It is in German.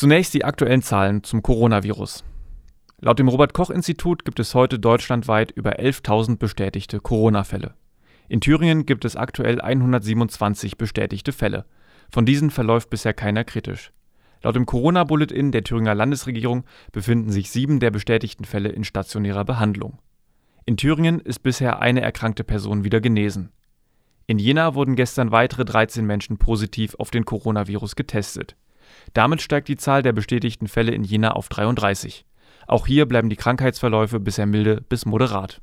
Zunächst die aktuellen Zahlen zum Coronavirus. Laut dem Robert Koch Institut gibt es heute deutschlandweit über 11.000 bestätigte Corona-Fälle. In Thüringen gibt es aktuell 127 bestätigte Fälle. Von diesen verläuft bisher keiner kritisch. Laut dem Corona-Bulletin der Thüringer Landesregierung befinden sich sieben der bestätigten Fälle in stationärer Behandlung. In Thüringen ist bisher eine erkrankte Person wieder genesen. In Jena wurden gestern weitere 13 Menschen positiv auf den Coronavirus getestet. Damit steigt die Zahl der bestätigten Fälle in Jena auf 33. Auch hier bleiben die Krankheitsverläufe bisher milde bis moderat